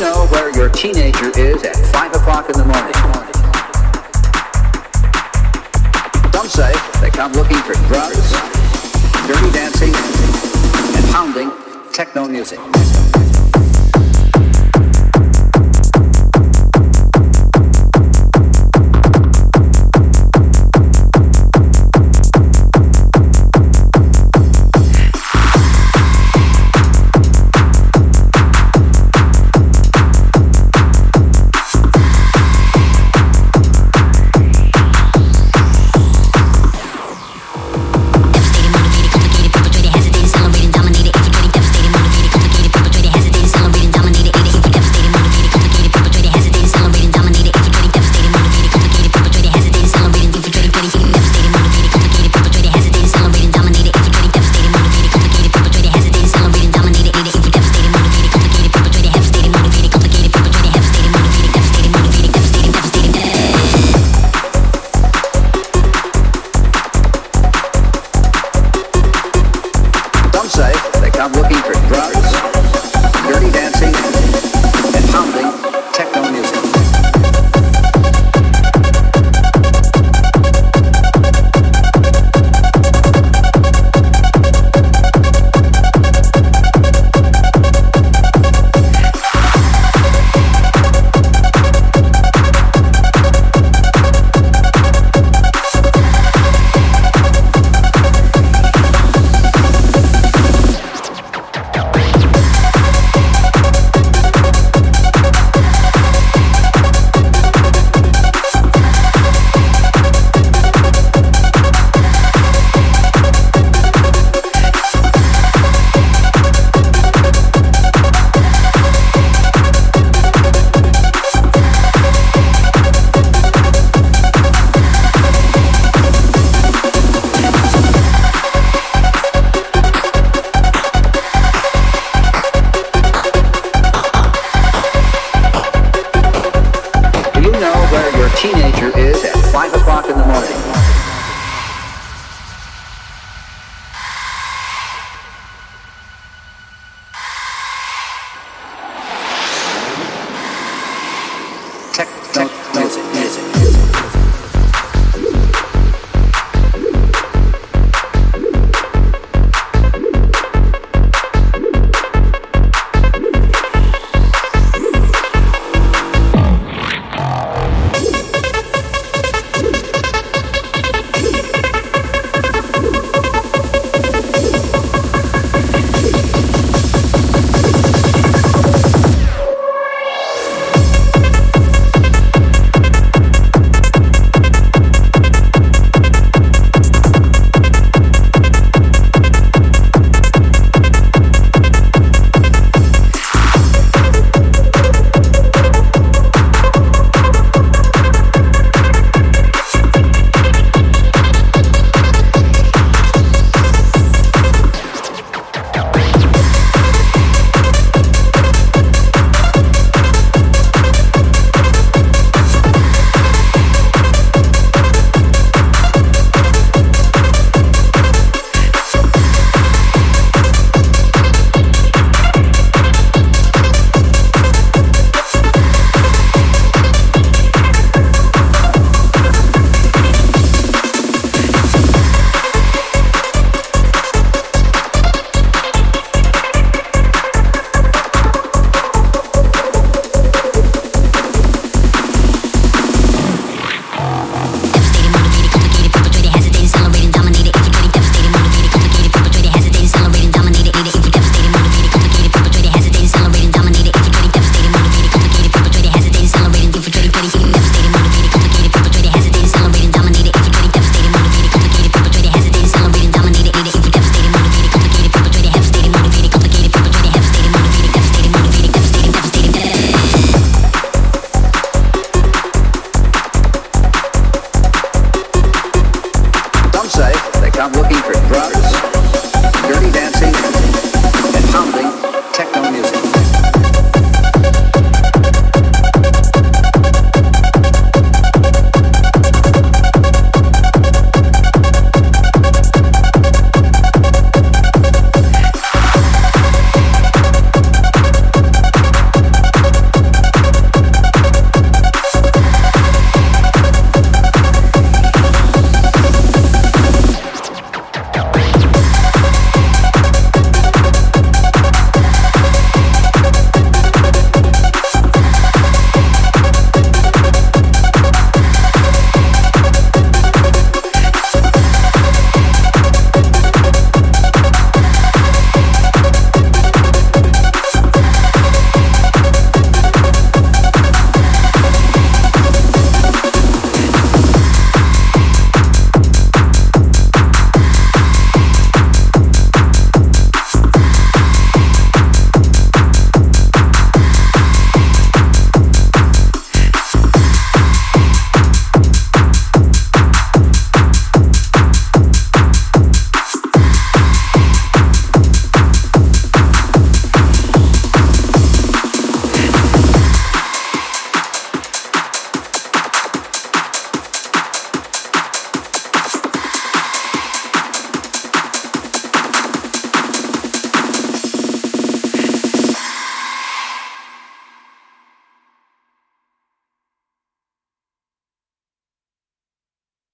know where your teenager is at 5 o'clock in the morning. Some say they come looking for drugs, dirty dancing, and pounding techno music.